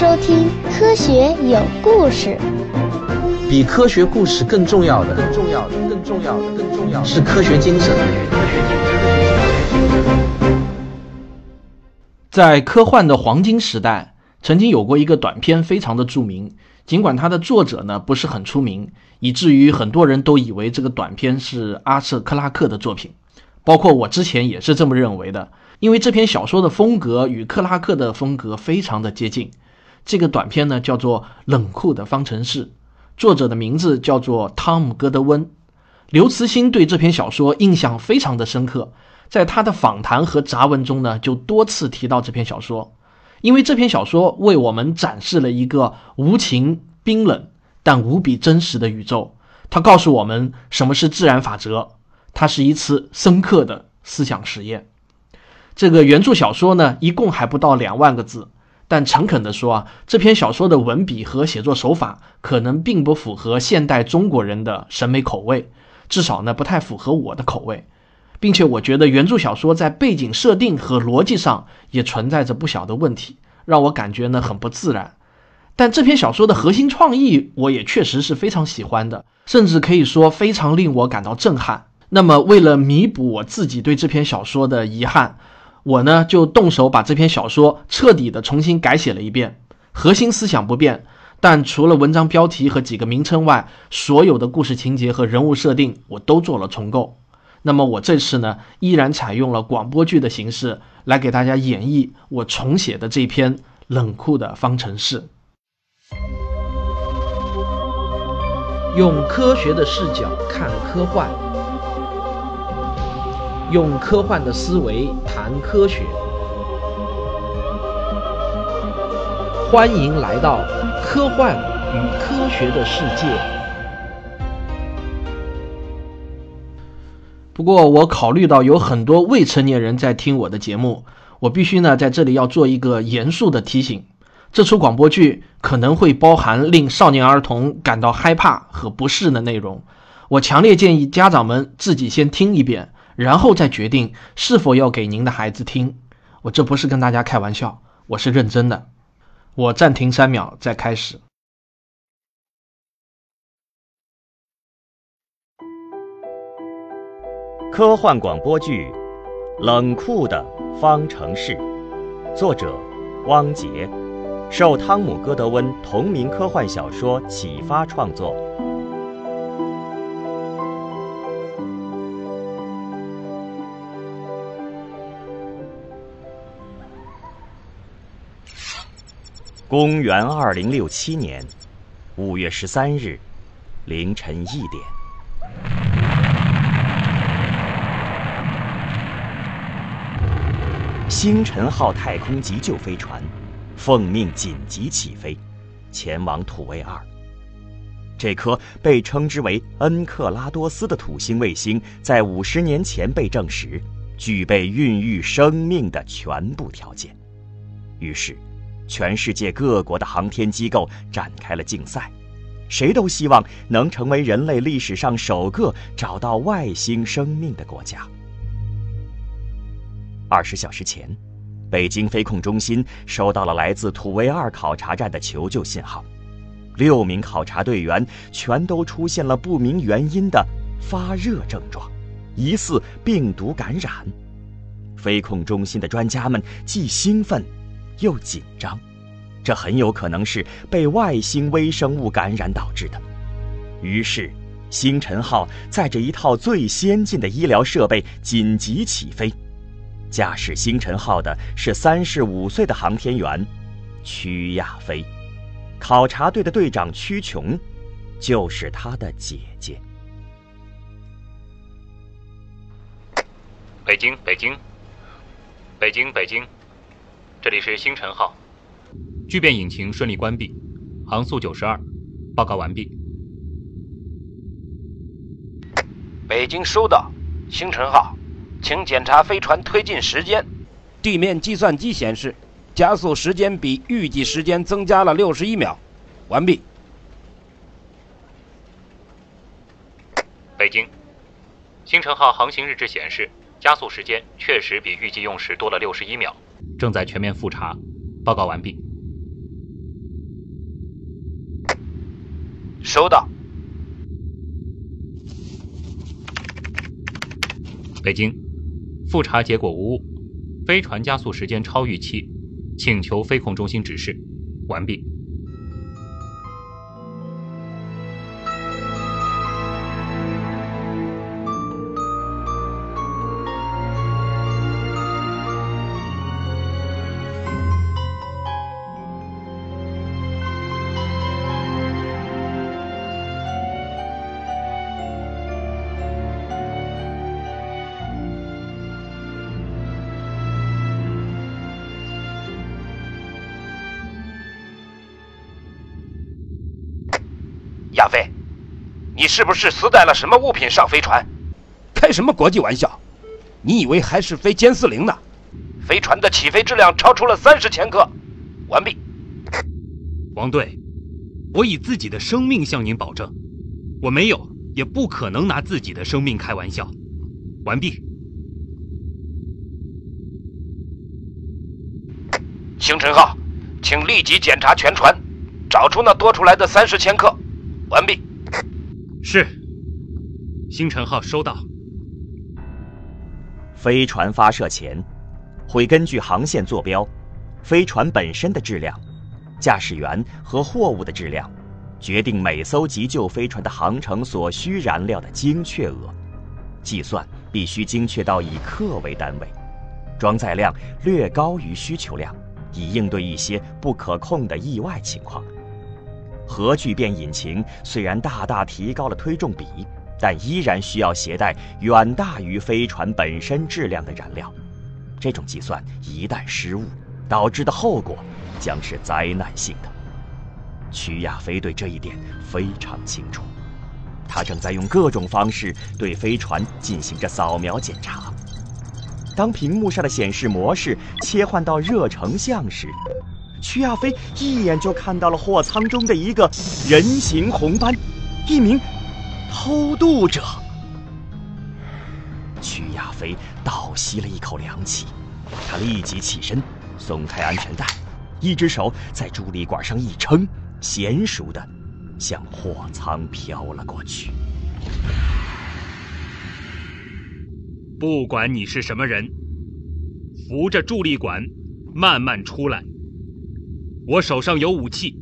收听《科学有故事》。比科学故事更重要的，更重要的，更重要的，更重要的是科学精神。在科幻的黄金时代，曾经有过一个短片非常的著名，尽管它的作者呢不是很出名，以至于很多人都以为这个短片是阿瑟·克拉克的作品，包括我之前也是这么认为的。因为这篇小说的风格与克拉克的风格非常的接近，这个短片呢叫做《冷酷的方程式》，作者的名字叫做汤姆·戈德温。刘慈欣对这篇小说印象非常的深刻，在他的访谈和杂文中呢就多次提到这篇小说，因为这篇小说为我们展示了一个无情、冰冷但无比真实的宇宙。它告诉我们什么是自然法则，它是一次深刻的思想实验。这个原著小说呢，一共还不到两万个字，但诚恳地说啊，这篇小说的文笔和写作手法可能并不符合现代中国人的审美口味，至少呢不太符合我的口味，并且我觉得原著小说在背景设定和逻辑上也存在着不小的问题，让我感觉呢很不自然。但这篇小说的核心创意，我也确实是非常喜欢的，甚至可以说非常令我感到震撼。那么为了弥补我自己对这篇小说的遗憾。我呢就动手把这篇小说彻底的重新改写了一遍，核心思想不变，但除了文章标题和几个名称外，所有的故事情节和人物设定我都做了重构。那么我这次呢，依然采用了广播剧的形式来给大家演绎我重写的这篇冷酷的方程式，用科学的视角看科幻。用科幻的思维谈科学，欢迎来到科幻与科学的世界。不过，我考虑到有很多未成年人在听我的节目，我必须呢在这里要做一个严肃的提醒：这出广播剧可能会包含令少年儿童感到害怕和不适的内容。我强烈建议家长们自己先听一遍。然后再决定是否要给您的孩子听。我这不是跟大家开玩笑，我是认真的。我暂停三秒，再开始。科幻广播剧《冷酷的方程式》，作者汪杰，受汤姆·戈德温同名科幻小说启发创作。公元二零六七年五月十三日凌晨一点，星辰号太空急救飞船奉命紧急起飞，前往土卫二。这颗被称之为恩克拉多斯的土星卫星，在五十年前被证实具备孕育生命的全部条件，于是。全世界各国的航天机构展开了竞赛，谁都希望能成为人类历史上首个找到外星生命的国家。二十小时前，北京飞控中心收到了来自土卫二考察站的求救信号，六名考察队员全都出现了不明原因的发热症状，疑似病毒感染。飞控中心的专家们既兴奋。又紧张，这很有可能是被外星微生物感染导致的。于是，星辰号载着一套最先进的医疗设备紧急起飞。驾驶星辰号的是三十五岁的航天员曲亚飞，考察队的队长曲琼就是他的姐姐。北京，北京，北京，北京。这里是星辰号，聚变引擎顺利关闭，航速九十二，报告完毕。北京收到，星辰号，请检查飞船推进时间。地面计算机显示，加速时间比预计时间增加了六十一秒。完毕。北京，星辰号航行日志显示，加速时间确实比预计用时多了六十一秒。正在全面复查报告完毕。收到。北京复查结果无误飞船加速时间超预期请求飞控中心指示完毕。是不是私带了什么物品上飞船？开什么国际玩笑？你以为还是飞歼四零呢？飞船的起飞质量超出了三十千克。完毕。王队，我以自己的生命向您保证，我没有，也不可能拿自己的生命开玩笑。完毕。星辰号，请立即检查全船，找出那多出来的三十千克。完毕。是。星辰号收到。飞船发射前，会根据航线坐标、飞船本身的质量、驾驶员和货物的质量，决定每艘急救飞船的航程所需燃料的精确额。计算必须精确到以克为单位，装载量略高于需求量，以应对一些不可控的意外情况。核聚变引擎虽然大大提高了推重比，但依然需要携带远大于飞船本身质量的燃料。这种计算一旦失误，导致的后果将是灾难性的。曲亚飞对这一点非常清楚，他正在用各种方式对飞船进行着扫描检查。当屏幕上的显示模式切换到热成像时，曲亚飞一眼就看到了货舱中的一个人形红斑，一名偷渡者。曲亚飞倒吸了一口凉气，他立即起身，松开安全带，一只手在助力管上一撑，娴熟的向货舱飘了过去。不管你是什么人，扶着助力管，慢慢出来。我手上有武器，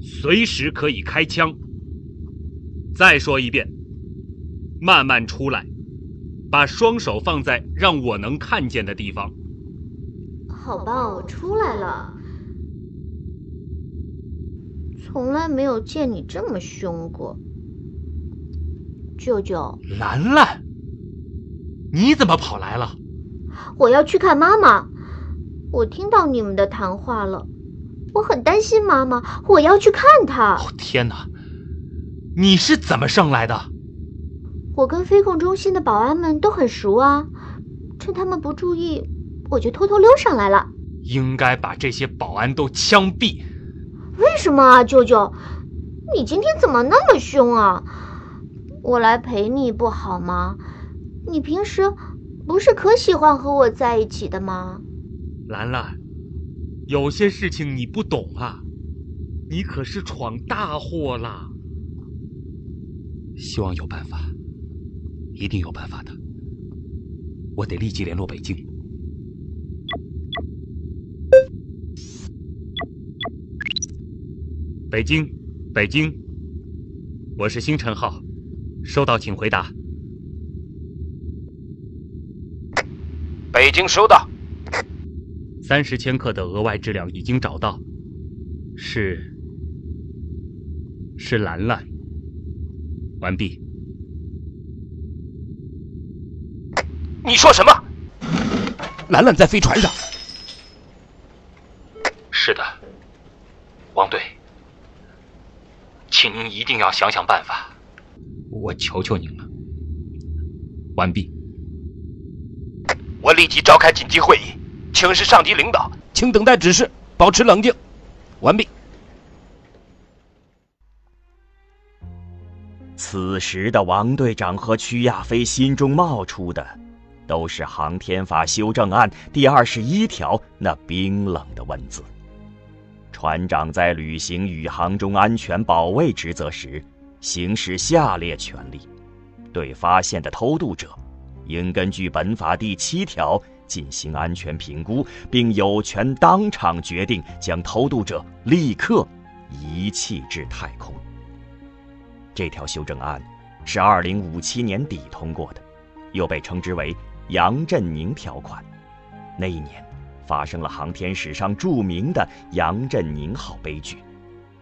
随时可以开枪。再说一遍，慢慢出来，把双手放在让我能看见的地方。好吧，我出来了。从来没有见你这么凶过，舅舅。兰兰，你怎么跑来了？我要去看妈妈。我听到你们的谈话了。我很担心妈妈，我要去看她。哦天哪！你是怎么上来的？我跟飞控中心的保安们都很熟啊，趁他们不注意，我就偷偷溜上来了。应该把这些保安都枪毙。为什么啊，舅舅？你今天怎么那么凶啊？我来陪你不好吗？你平时不是可喜欢和我在一起的吗？兰兰。有些事情你不懂啊，你可是闯大祸了。希望有办法，一定有办法的。我得立即联络北京。北京，北京，我是星辰号，收到，请回答。北京收到。三十千克的额外质量已经找到，是是兰兰。完毕。你说什么？兰兰在飞船上。是的，王队，请您一定要想想办法，我求求您了。完毕。我立即召开紧急会议。请示上级领导，请等待指示，保持冷静。完毕。此时的王队长和曲亚飞心中冒出的，都是航天法修正案第二十一条那冰冷的文字：船长在履行宇航中安全保卫职责时，行使下列权利：对发现的偷渡者，应根据本法第七条进行安全评估，并有权当场决定将偷渡者立刻遗弃至太空。这条修正案是二零五七年底通过的，又被称之为“杨振宁条款”。那一年。发生了航天史上著名的杨振宁号悲剧，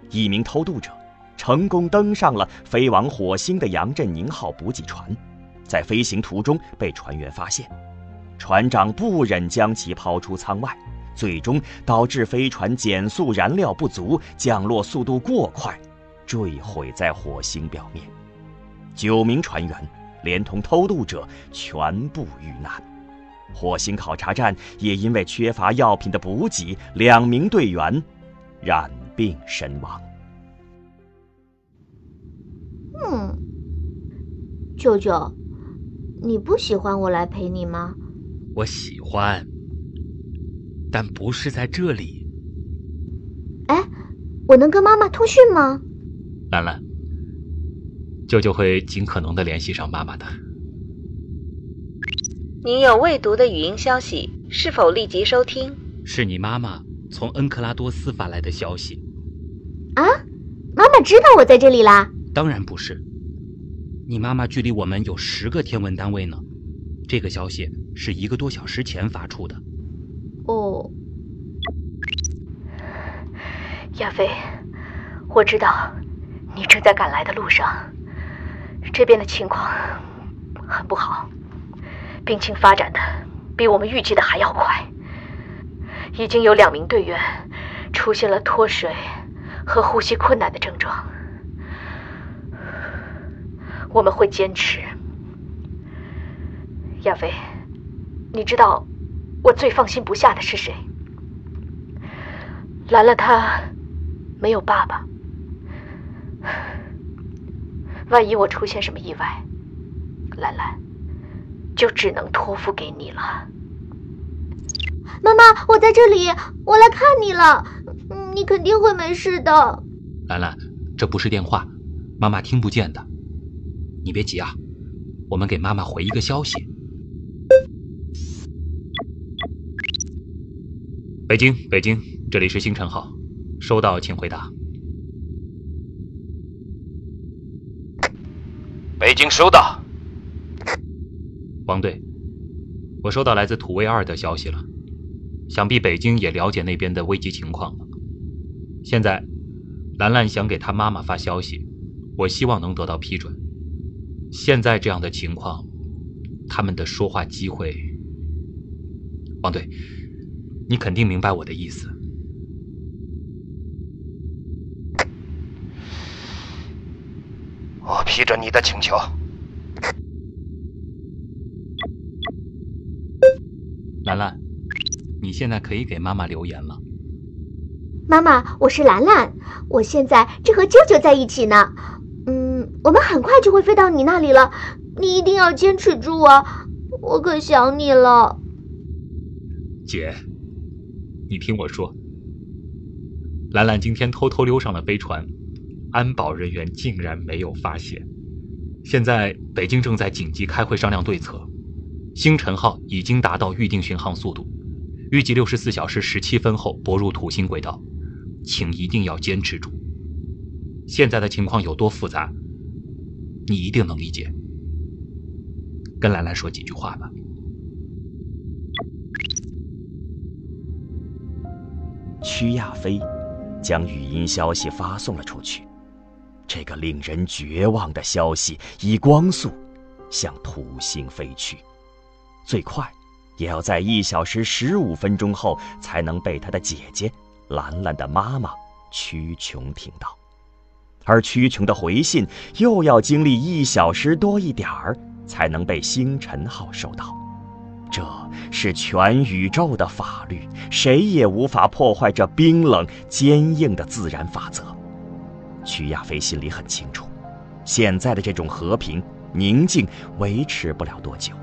一名偷渡者成功登上了飞往火星的杨振宁号补给船，在飞行途中被船员发现，船长不忍将其抛出舱外，最终导致飞船减速燃料不足，降落速度过快，坠毁在火星表面，九名船员连同偷渡者全部遇难。火星考察站也因为缺乏药品的补给，两名队员染病身亡。嗯，舅舅，你不喜欢我来陪你吗？我喜欢，但不是在这里。哎，我能跟妈妈通讯吗？兰兰，舅舅会尽可能的联系上妈妈的。您有未读的语音消息，是否立即收听？是你妈妈从恩克拉多斯发来的消息。啊，妈妈知道我在这里啦？当然不是，你妈妈距离我们有十个天文单位呢。这个消息是一个多小时前发出的。哦，亚飞，我知道你正在赶来的路上，这边的情况很不好。病情发展的比我们预计的还要快，已经有两名队员出现了脱水和呼吸困难的症状。我们会坚持，亚飞，你知道我最放心不下的是谁？兰兰她没有爸爸，万一我出现什么意外，兰兰。就只能托付给你了，妈妈，我在这里，我来看你了，你肯定会没事的。兰兰，这不是电话，妈妈听不见的，你别急啊，我们给妈妈回一个消息。北京，北京，这里是星辰号，收到，请回答。北京收到。王队，我收到来自土卫二的消息了，想必北京也了解那边的危机情况了。现在，兰兰想给她妈妈发消息，我希望能得到批准。现在这样的情况，他们的说话机会……王队，你肯定明白我的意思。我批准你的请求。兰兰，你现在可以给妈妈留言了。妈妈，我是兰兰，我现在正和舅舅在一起呢。嗯，我们很快就会飞到你那里了，你一定要坚持住啊！我可想你了。姐，你听我说，兰兰今天偷偷溜上了飞船，安保人员竟然没有发现。现在北京正在紧急开会商量对策。星辰号已经达到预定巡航速度，预计六十四小时十七分后泊入土星轨道，请一定要坚持住。现在的情况有多复杂，你一定能理解。跟兰兰说几句话吧。曲亚飞将语音消息发送了出去，这个令人绝望的消息以光速向土星飞去。最快，也要在一小时十五分钟后才能被他的姐姐兰兰的妈妈曲琼听到，而屈琼的回信又要经历一小时多一点儿才能被星辰号收到。这是全宇宙的法律，谁也无法破坏这冰冷坚硬的自然法则。曲亚飞心里很清楚，现在的这种和平宁静维持不了多久。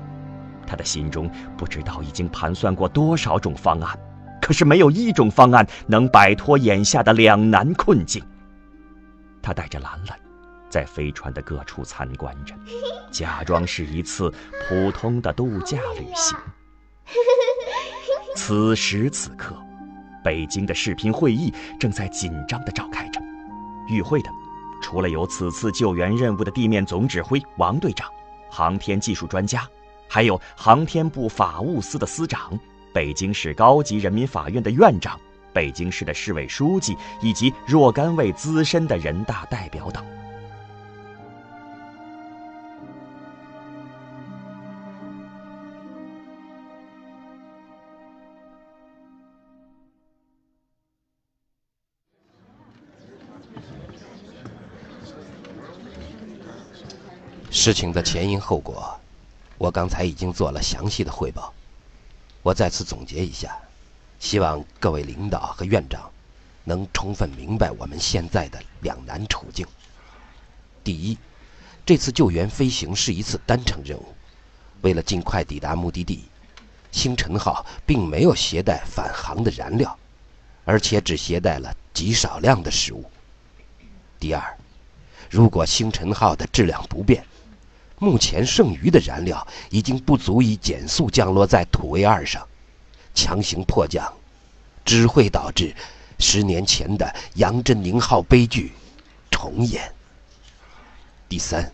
他的心中不知道已经盘算过多少种方案，可是没有一种方案能摆脱眼下的两难困境。他带着兰兰，在飞船的各处参观着，假装是一次普通的度假旅行。此时此刻，北京的视频会议正在紧张地召开着。与会的，除了有此次救援任务的地面总指挥王队长、航天技术专家，还有航天部法务司的司长。北京市高级人民法院的院长、北京市的市委书记以及若干位资深的人大代表等。事情的前因后果，我刚才已经做了详细的汇报。我再次总结一下，希望各位领导和院长能充分明白我们现在的两难处境。第一，这次救援飞行是一次单程任务，为了尽快抵达目的地，星辰号并没有携带返航的燃料，而且只携带了极少量的食物。第二，如果星辰号的质量不变，目前剩余的燃料已经不足以减速降落在土卫二上，强行迫降，只会导致十年前的杨振宁号悲剧重演。第三，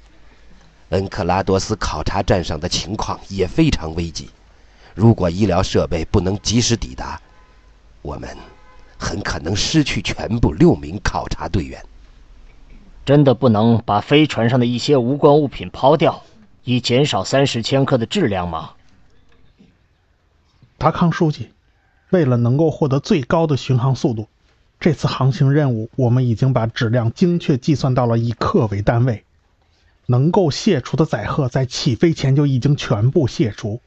恩克拉多斯考察站上的情况也非常危急，如果医疗设备不能及时抵达，我们很可能失去全部六名考察队员。真的不能把飞船上的一些无关物品抛掉，以减少三十千克的质量吗？达康书记，为了能够获得最高的巡航速度，这次航行任务我们已经把质量精确计算到了以克为单位，能够卸除的载荷在起飞前就已经全部卸除，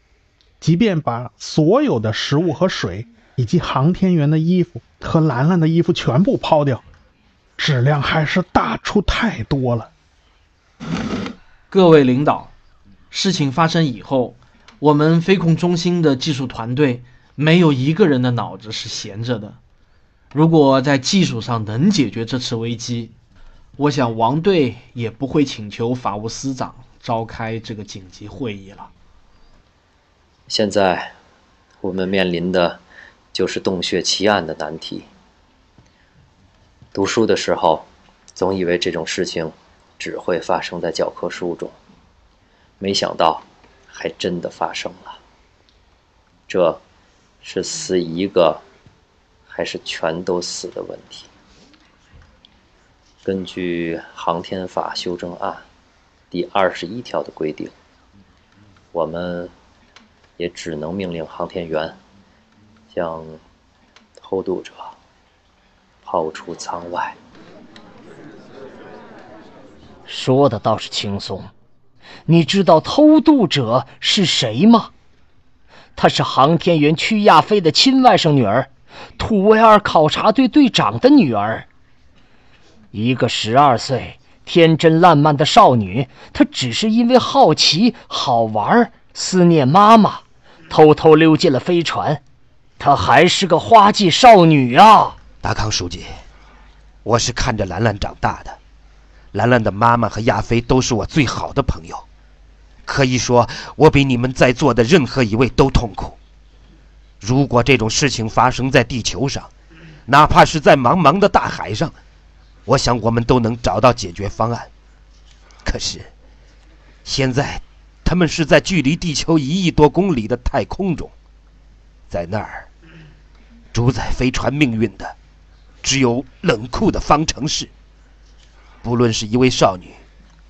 即便把所有的食物和水，以及航天员的衣服和兰兰的衣服全部抛掉。质量还是大出太多了。各位领导，事情发生以后，我们飞控中心的技术团队没有一个人的脑子是闲着的。如果在技术上能解决这次危机，我想王队也不会请求法务司长召开这个紧急会议了。现在，我们面临的就是洞穴奇案的难题。读书的时候，总以为这种事情只会发生在教科书中，没想到还真的发生了。这，是死一个，还是全都死的问题。根据《航天法修正案》第二十一条的规定，我们也只能命令航天员将偷渡者。抛出舱外。说的倒是轻松。你知道偷渡者是谁吗？她是航天员屈亚飞的亲外甥女儿，土卫二考察队队长的女儿。一个十二岁天真烂漫的少女，她只是因为好奇、好玩、思念妈妈，偷偷溜进了飞船。她还是个花季少女啊！达康书记，我是看着兰兰长大的，兰兰的妈妈和亚飞都是我最好的朋友，可以说我比你们在座的任何一位都痛苦。如果这种事情发生在地球上，哪怕是在茫茫的大海上，我想我们都能找到解决方案。可是，现在他们是在距离地球一亿多公里的太空中，在那儿主宰飞船命运的。只有冷酷的方程式。不论是一位少女，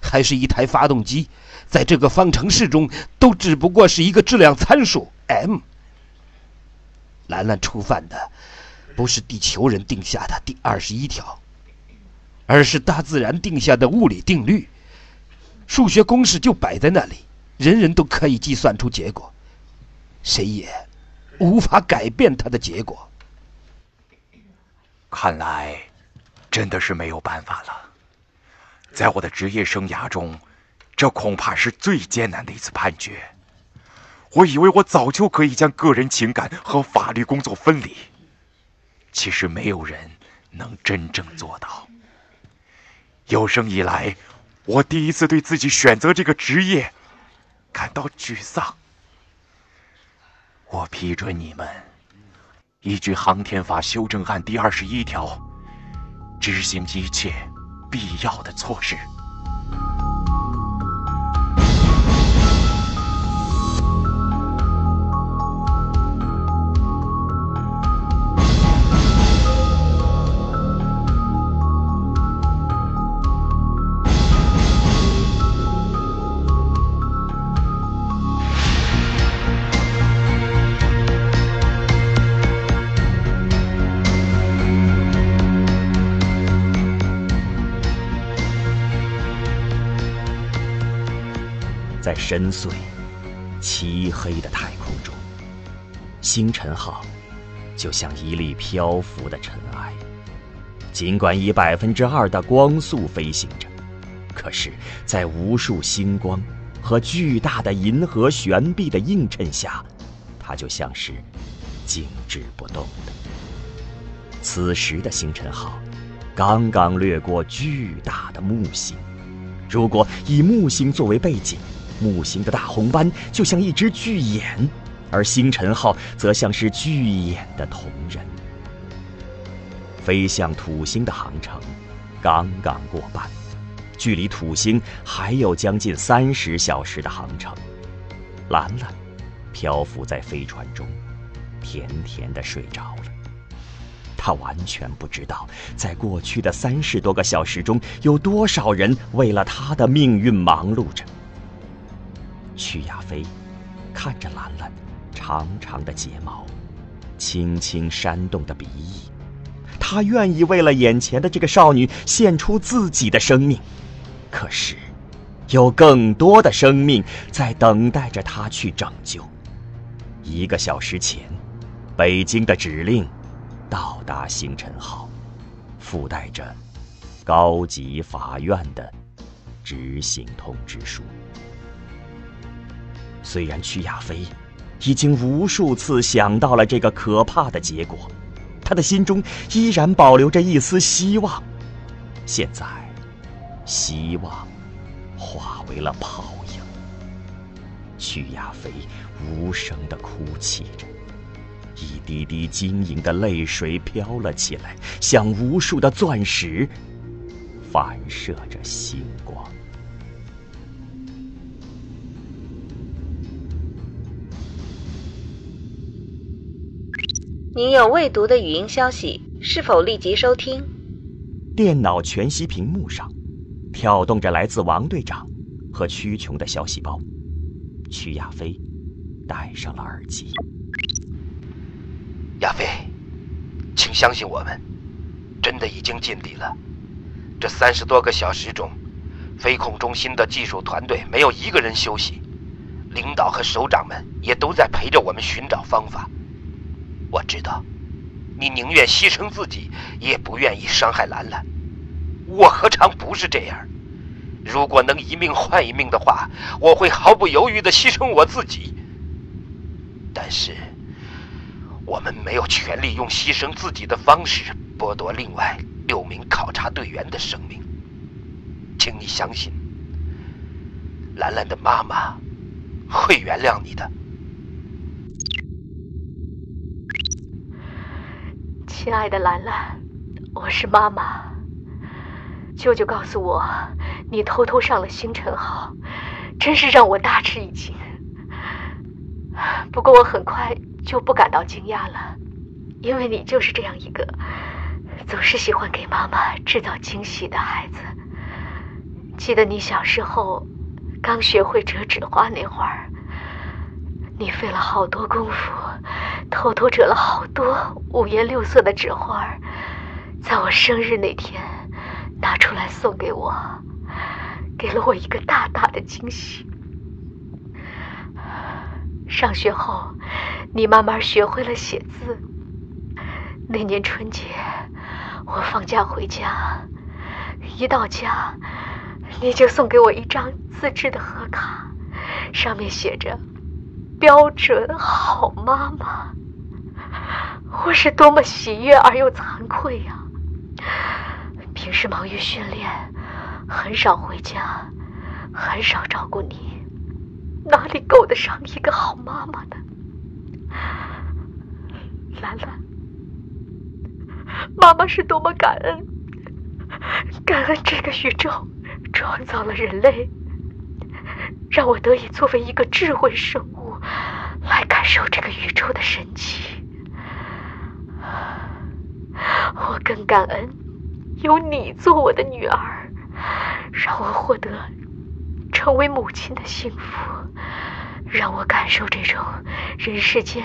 还是一台发动机，在这个方程式中，都只不过是一个质量参数 m。兰兰触犯的，不是地球人定下的第二十一条，而是大自然定下的物理定律。数学公式就摆在那里，人人都可以计算出结果，谁也无法改变它的结果。看来，真的是没有办法了。在我的职业生涯中，这恐怕是最艰难的一次判决。我以为我早就可以将个人情感和法律工作分离，其实没有人能真正做到。有生以来，我第一次对自己选择这个职业感到沮丧。我批准你们依据航天法修正案第二十一条，执行一切必要的措施。在深邃、漆黑的太空中，星辰号就像一粒漂浮的尘埃。尽管以百分之二的光速飞行着，可是，在无数星光和巨大的银河悬臂的映衬下，它就像是静止不动的。此时的星辰号刚刚掠过巨大的木星，如果以木星作为背景，木星的大红斑就像一只巨眼，而星辰号则像是巨眼的瞳人。飞向土星的航程刚刚过半，距离土星还有将近三十小时的航程。兰兰漂浮在飞船中，甜甜的睡着了。她完全不知道，在过去的三十多个小时中，有多少人为了她的命运忙碌着。曲亚飞看着兰兰长长的睫毛，轻轻扇动的鼻翼，他愿意为了眼前的这个少女献出自己的生命。可是，有更多的生命在等待着他去拯救。一个小时前，北京的指令到达星辰号，附带着高级法院的执行通知书。虽然曲亚飞已经无数次想到了这个可怕的结果，他的心中依然保留着一丝希望。现在，希望化为了泡影。曲亚飞无声的哭泣着，一滴滴晶莹的泪水飘了起来，像无数的钻石，反射着星您有未读的语音消息，是否立即收听？电脑全息屏幕上，跳动着来自王队长和屈琼的消息包。曲亚飞戴上了耳机。亚飞，请相信我们，真的已经尽力了。这三十多个小时中，飞控中心的技术团队没有一个人休息，领导和首长们也都在陪着我们寻找方法。我知道，你宁愿牺牲自己，也不愿意伤害兰兰。我何尝不是这样？如果能一命换一命的话，我会毫不犹豫的牺牲我自己。但是，我们没有权利用牺牲自己的方式剥夺另外六名考察队员的生命。请你相信，兰兰的妈妈会原谅你的。亲爱的兰兰，我是妈妈。舅舅告诉我，你偷偷上了星辰号，真是让我大吃一惊。不过我很快就不感到惊讶了，因为你就是这样一个总是喜欢给妈妈制造惊喜的孩子。记得你小时候刚学会折纸花那会儿，你费了好多功夫。偷偷折了好多五颜六色的纸花，在我生日那天拿出来送给我，给了我一个大大的惊喜。上学后，你慢慢学会了写字。那年春节，我放假回家，一到家，你就送给我一张自制的贺卡，上面写着。标准好妈妈，我是多么喜悦而又惭愧呀！平时忙于训练，很少回家，很少照顾你，哪里够得上一个好妈妈呢？兰兰，妈妈是多么感恩，感恩这个宇宙创造了人类，让我得以作为一个智慧生物来感受这个宇宙的神奇。我更感恩有你做我的女儿，让我获得成为母亲的幸福，让我感受这种人世间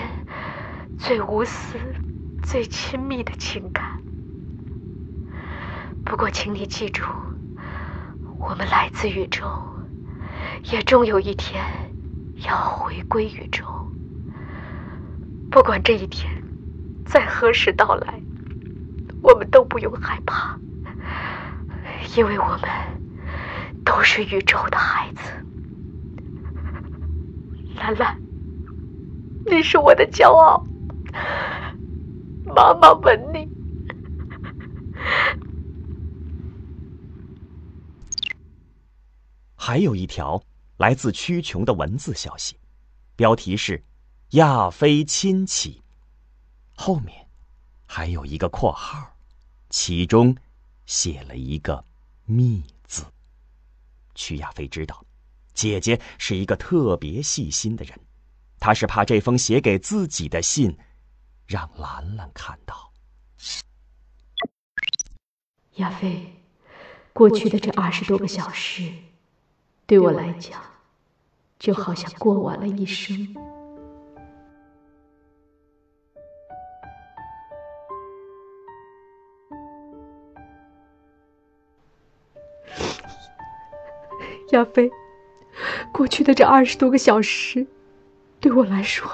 最无私、最亲密的情感。不过，请你记住，我们来自宇宙，也终有一天要回归宇宙。不管这一天在何时到来。我们都不用害怕，因为我们都是宇宙的孩子。兰兰，你是我的骄傲，妈妈吻你。还有一条来自曲琼的文字消息，标题是“亚非亲戚”，后面还有一个括号。其中写了一个“密”字。曲亚飞知道，姐姐是一个特别细心的人，她是怕这封写给自己的信让兰兰看到。亚飞，过去的这二十多个小时，对我来讲，就好像过完了一生。亚飞，过去的这二十多个小时，对我来说，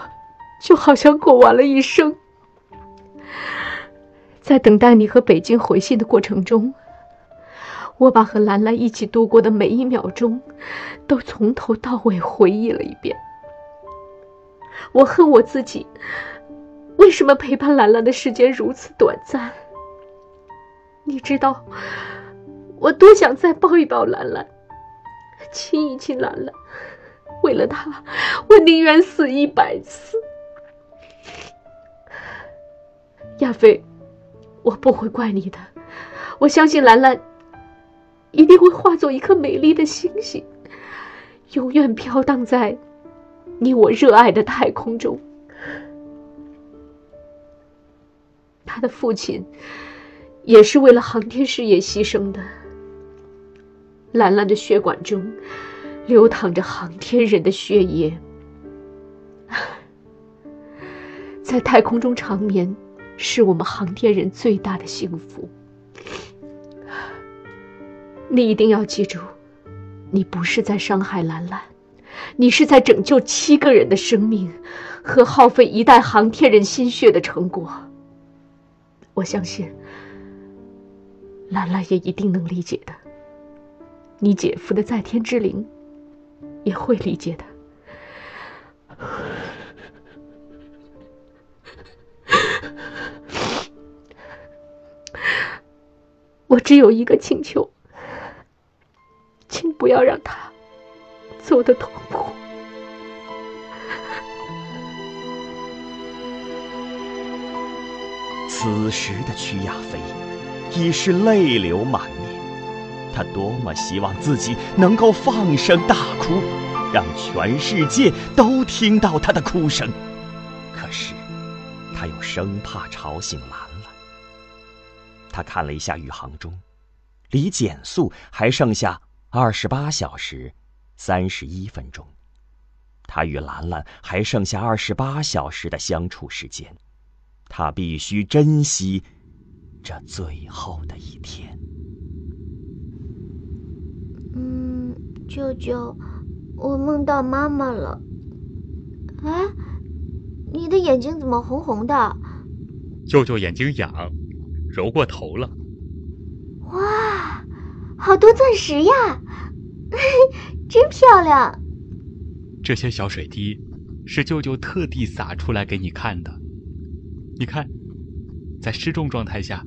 就好像过完了一生。在等待你和北京回信的过程中，我把和兰兰一起度过的每一秒钟，都从头到尾回忆了一遍。我恨我自己，为什么陪伴兰兰的时间如此短暂？你知道，我多想再抱一抱兰兰。亲一亲兰兰，为了她，我宁愿死一百次。亚飞，我不会怪你的，我相信兰兰一定会化作一颗美丽的星星，永远飘荡在你我热爱的太空中。他的父亲也是为了航天事业牺牲的。兰兰的血管中流淌着航天人的血液，在太空中长眠是我们航天人最大的幸福。你一定要记住，你不是在伤害兰兰，你是在拯救七个人的生命和耗费一代航天人心血的成果。我相信，兰兰也一定能理解的。你姐夫的在天之灵也会理解的。我只有一个请求，不要让他走得痛苦。此时的曲亚飞已是泪流满面。他多么希望自己能够放声大哭，让全世界都听到他的哭声。可是，他又生怕吵醒兰兰。他看了一下宇航钟，离减速还剩下二十八小时三十一分钟。他与兰兰还剩下二十八小时的相处时间，他必须珍惜这最后的一天。嗯舅舅，我梦到妈妈了。哎，你的眼睛怎么红红的？舅舅眼睛痒，揉过头了。哇，好多钻石呀！真漂亮。这些小水滴是舅舅特地撒出来给你看的。你看，在失重状态下，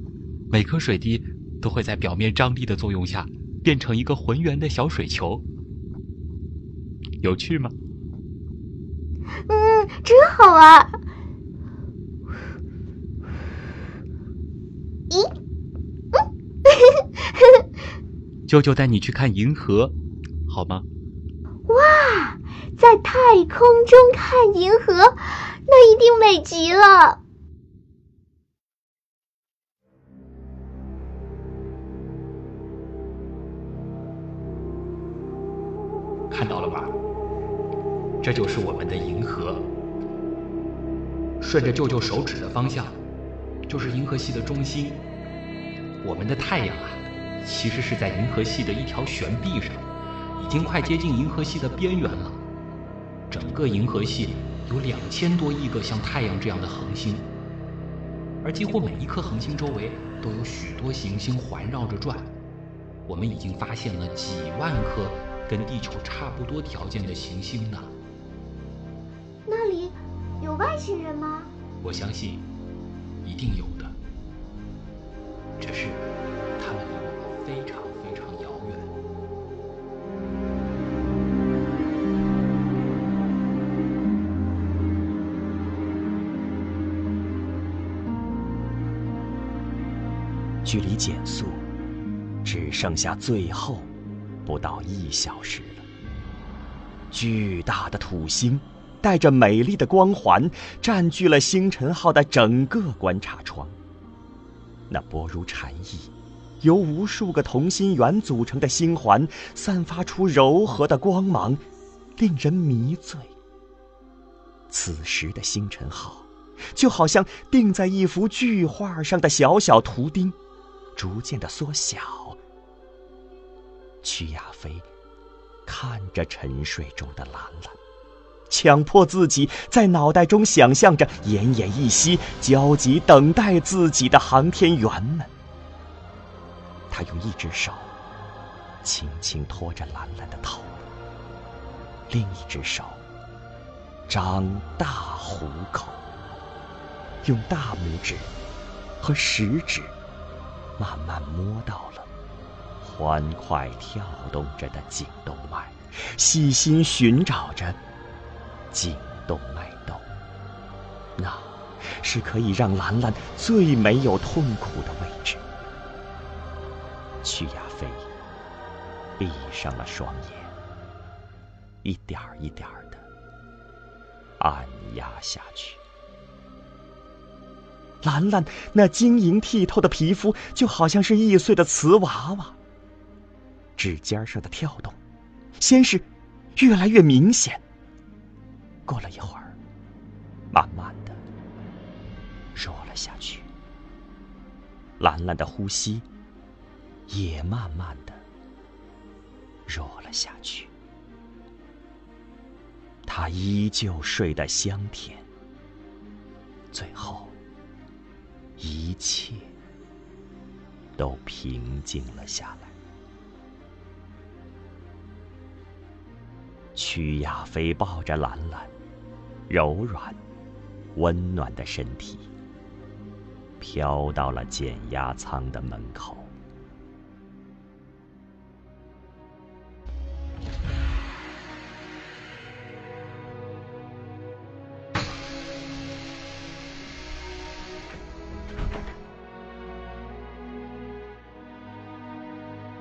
每颗水滴都会在表面张力的作用下变成一个浑圆的小水球。有趣吗？嗯，真好玩。咦？舅舅带你去看银河，好吗？哇，在太空中看银河，那一定美极了。看到了吧？这就是我们的银河。顺着舅舅手指的方向，就是银河系的中心。我们的太阳啊，其实是在银河系的一条悬臂上，已经快接近银河系的边缘了。整个银河系有两千多亿个像太阳这样的恒星，而几乎每一颗恒星周围都有许多行星环绕着转。我们已经发现了几万颗。跟地球差不多条件的行星呢？那里有外星人吗？我相信，一定有距离减速只剩下最后。不到一小时了，巨大的土星带着美丽的光环，占据了星辰号的整个观察窗。那薄如蝉翼、由无数个同心圆组成的星环，散发出柔和的光芒，令人迷醉。此时的星辰号，就好像钉在一幅巨画上的小小图钉，逐渐的缩小。曲亚飞看着沉睡中的兰兰，强迫自己在脑袋中想象着奄奄一息、焦急等待自己的航天员们。他用一只手轻轻托着兰兰的头，另一只手张大虎口，用大拇指和食指慢慢摸到了。欢快跳动着的颈动脉，细心寻找着颈动脉窦，那是可以让兰兰最没有痛苦的位置。曲亚飞闭上了双眼，一点儿一点儿的按压下去。兰兰那晶莹剔透的皮肤，就好像是易碎的瓷娃娃。指尖上的跳动，先是越来越明显。过了一会儿，慢慢的弱了下去。兰兰的呼吸也慢慢的弱了下去。她依旧睡得香甜。最后，一切都平静了下来。曲亚飞抱着兰兰，柔软、温暖的身体，飘到了减压舱的门口。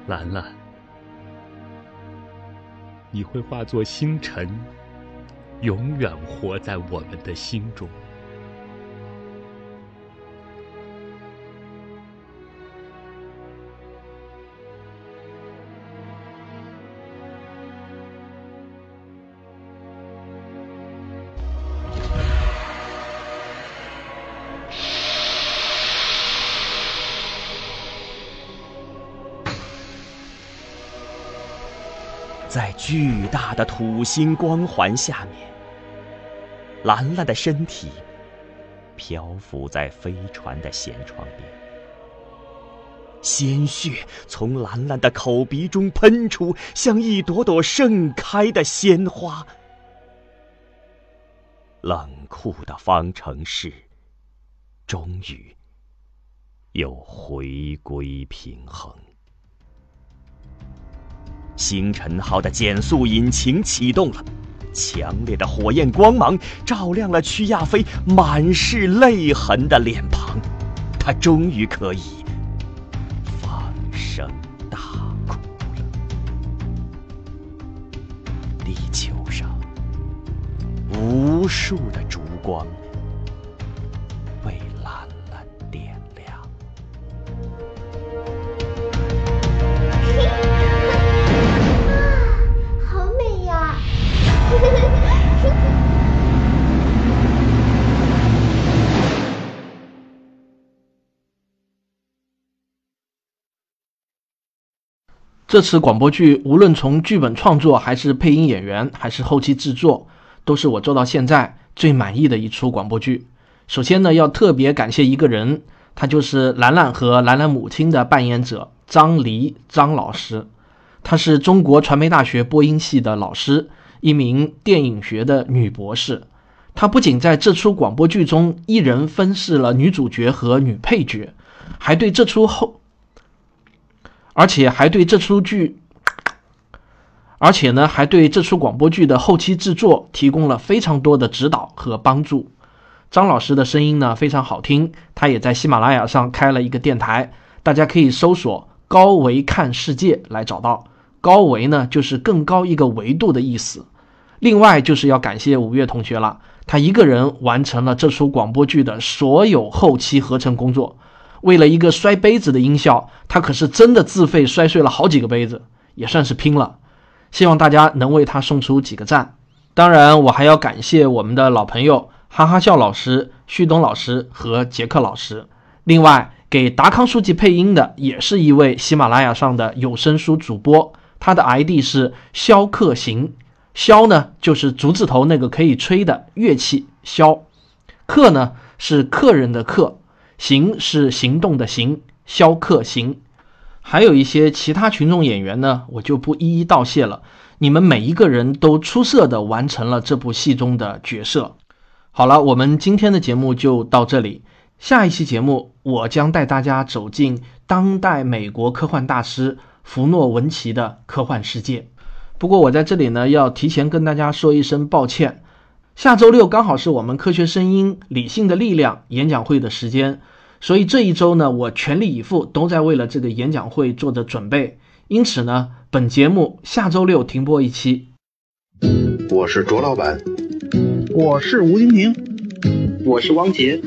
兰兰。你会化作星辰，永远活在我们的心中。大的土星光环下面，兰兰的身体漂浮在飞船的舷窗边，鲜血从兰兰的口鼻中喷出，像一朵朵盛开的鲜花。冷酷的方程式终于又回归平衡。星辰号的减速引擎启动了，强烈的火焰光芒照亮了屈亚飞满是泪痕的脸庞，他终于可以放声大哭了。地球上无数的烛光。这次广播剧无论从剧本创作，还是配音演员，还是后期制作，都是我做到现在最满意的一出广播剧。首先呢，要特别感谢一个人，他就是兰兰和兰兰母亲的扮演者张黎张老师。她是中国传媒大学播音系的老师，一名电影学的女博士。她不仅在这出广播剧中一人分饰了女主角和女配角，还对这出后。而且还对这出剧，而且呢，还对这出广播剧的后期制作提供了非常多的指导和帮助。张老师的声音呢非常好听，他也在喜马拉雅上开了一个电台，大家可以搜索“高维看世界”来找到。高维呢就是更高一个维度的意思。另外就是要感谢五月同学了，他一个人完成了这出广播剧的所有后期合成工作。为了一个摔杯子的音效，他可是真的自费摔碎了好几个杯子，也算是拼了。希望大家能为他送出几个赞。当然，我还要感谢我们的老朋友哈哈笑老师、旭东老师和杰克老师。另外，给达康书记配音的也是一位喜马拉雅上的有声书主播，他的 ID 是肖克行。肖呢，就是竹字头那个可以吹的乐器；肖，客呢是客人的客。行是行动的行，肖克行，还有一些其他群众演员呢，我就不一一道谢了。你们每一个人都出色的完成了这部戏中的角色。好了，我们今天的节目就到这里。下一期节目，我将带大家走进当代美国科幻大师弗诺文奇的科幻世界。不过我在这里呢，要提前跟大家说一声抱歉。下周六刚好是我们科学声音理性的力量演讲会的时间，所以这一周呢，我全力以赴都在为了这个演讲会做着准备。因此呢，本节目下周六停播一期。我是卓老板，我是吴金平，我是汪杰，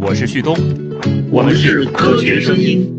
我是旭东，我们是科学声音。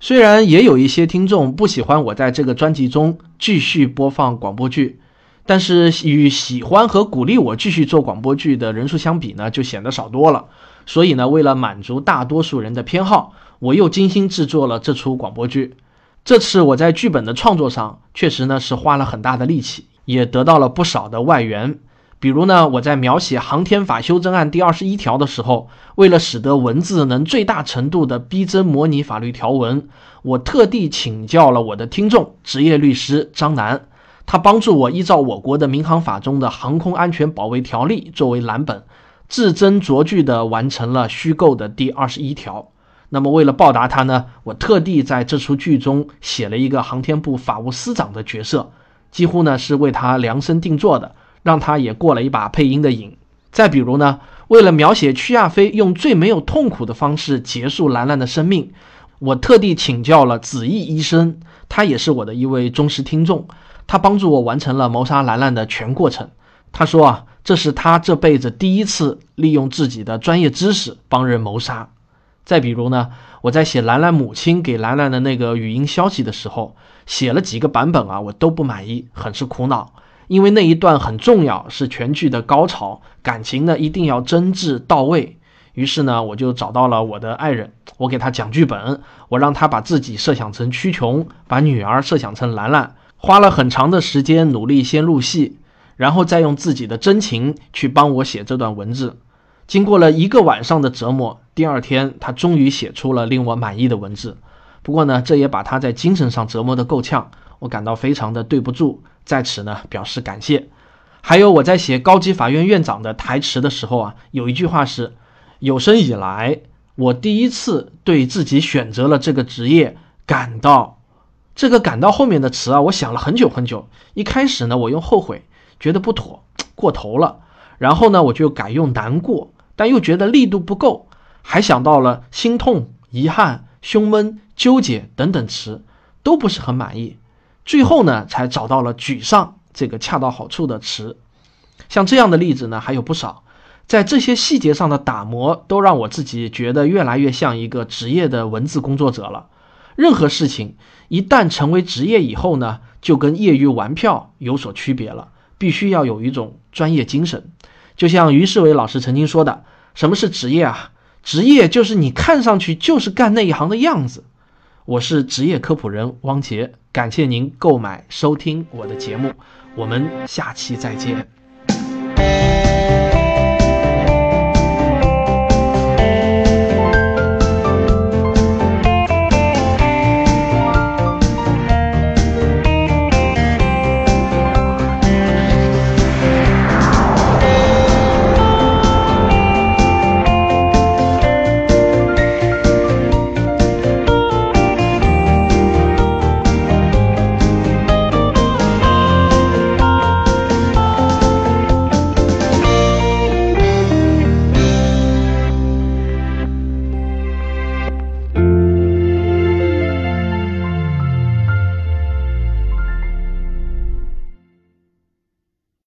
虽然也有一些听众不喜欢我在这个专辑中继续播放广播剧。但是与喜欢和鼓励我继续做广播剧的人数相比呢，就显得少多了。所以呢，为了满足大多数人的偏好，我又精心制作了这出广播剧。这次我在剧本的创作上，确实呢是花了很大的力气，也得到了不少的外援。比如呢，我在描写航天法修正案第二十一条的时候，为了使得文字能最大程度的逼真模拟法律条文，我特地请教了我的听众职业律师张楠。他帮助我依照我国的民航法中的航空安全保卫条例作为蓝本，字斟酌句地完成了虚构的第二十一条。那么为了报答他呢，我特地在这出剧中写了一个航天部法务司长的角色，几乎呢是为他量身定做的，让他也过了一把配音的瘾。再比如呢，为了描写屈亚飞用最没有痛苦的方式结束兰兰的生命，我特地请教了子毅医生，他也是我的一位忠实听众。他帮助我完成了谋杀兰兰的全过程。他说啊，这是他这辈子第一次利用自己的专业知识帮人谋杀。再比如呢，我在写兰兰母亲给兰兰的那个语音消息的时候，写了几个版本啊，我都不满意，很是苦恼。因为那一段很重要，是全剧的高潮，感情呢一定要真挚到位。于是呢，我就找到了我的爱人，我给他讲剧本，我让他把自己设想成屈琼，把女儿设想成兰兰。花了很长的时间努力先入戏，然后再用自己的真情去帮我写这段文字。经过了一个晚上的折磨，第二天他终于写出了令我满意的文字。不过呢，这也把他在精神上折磨得够呛，我感到非常的对不住，在此呢表示感谢。还有我在写高级法院院长的台词的时候啊，有一句话是：有生以来我第一次对自己选择了这个职业感到，这个感到后面的词啊，我想了很久很久。一开始呢，我用后悔，觉得不妥，过头了。然后呢，我就改用难过，但又觉得力度不够，还想到了心痛、遗憾、胸闷、纠结等等词，都不是很满意。最后呢，才找到了沮丧这个恰到好处的词。像这样的例子呢，还有不少。在这些细节上的打磨，都让我自己觉得越来越像一个职业的文字工作者了。任何事情一旦成为职业以后呢，就跟业余玩票有所区别了，必须要有一种专业精神。就像于世伟老师曾经说的：“什么是职业啊？职业就是你看上去就是干那一行的样子。”我是职业科普人汪杰，感谢您购买收听我的节目，我们下期再见。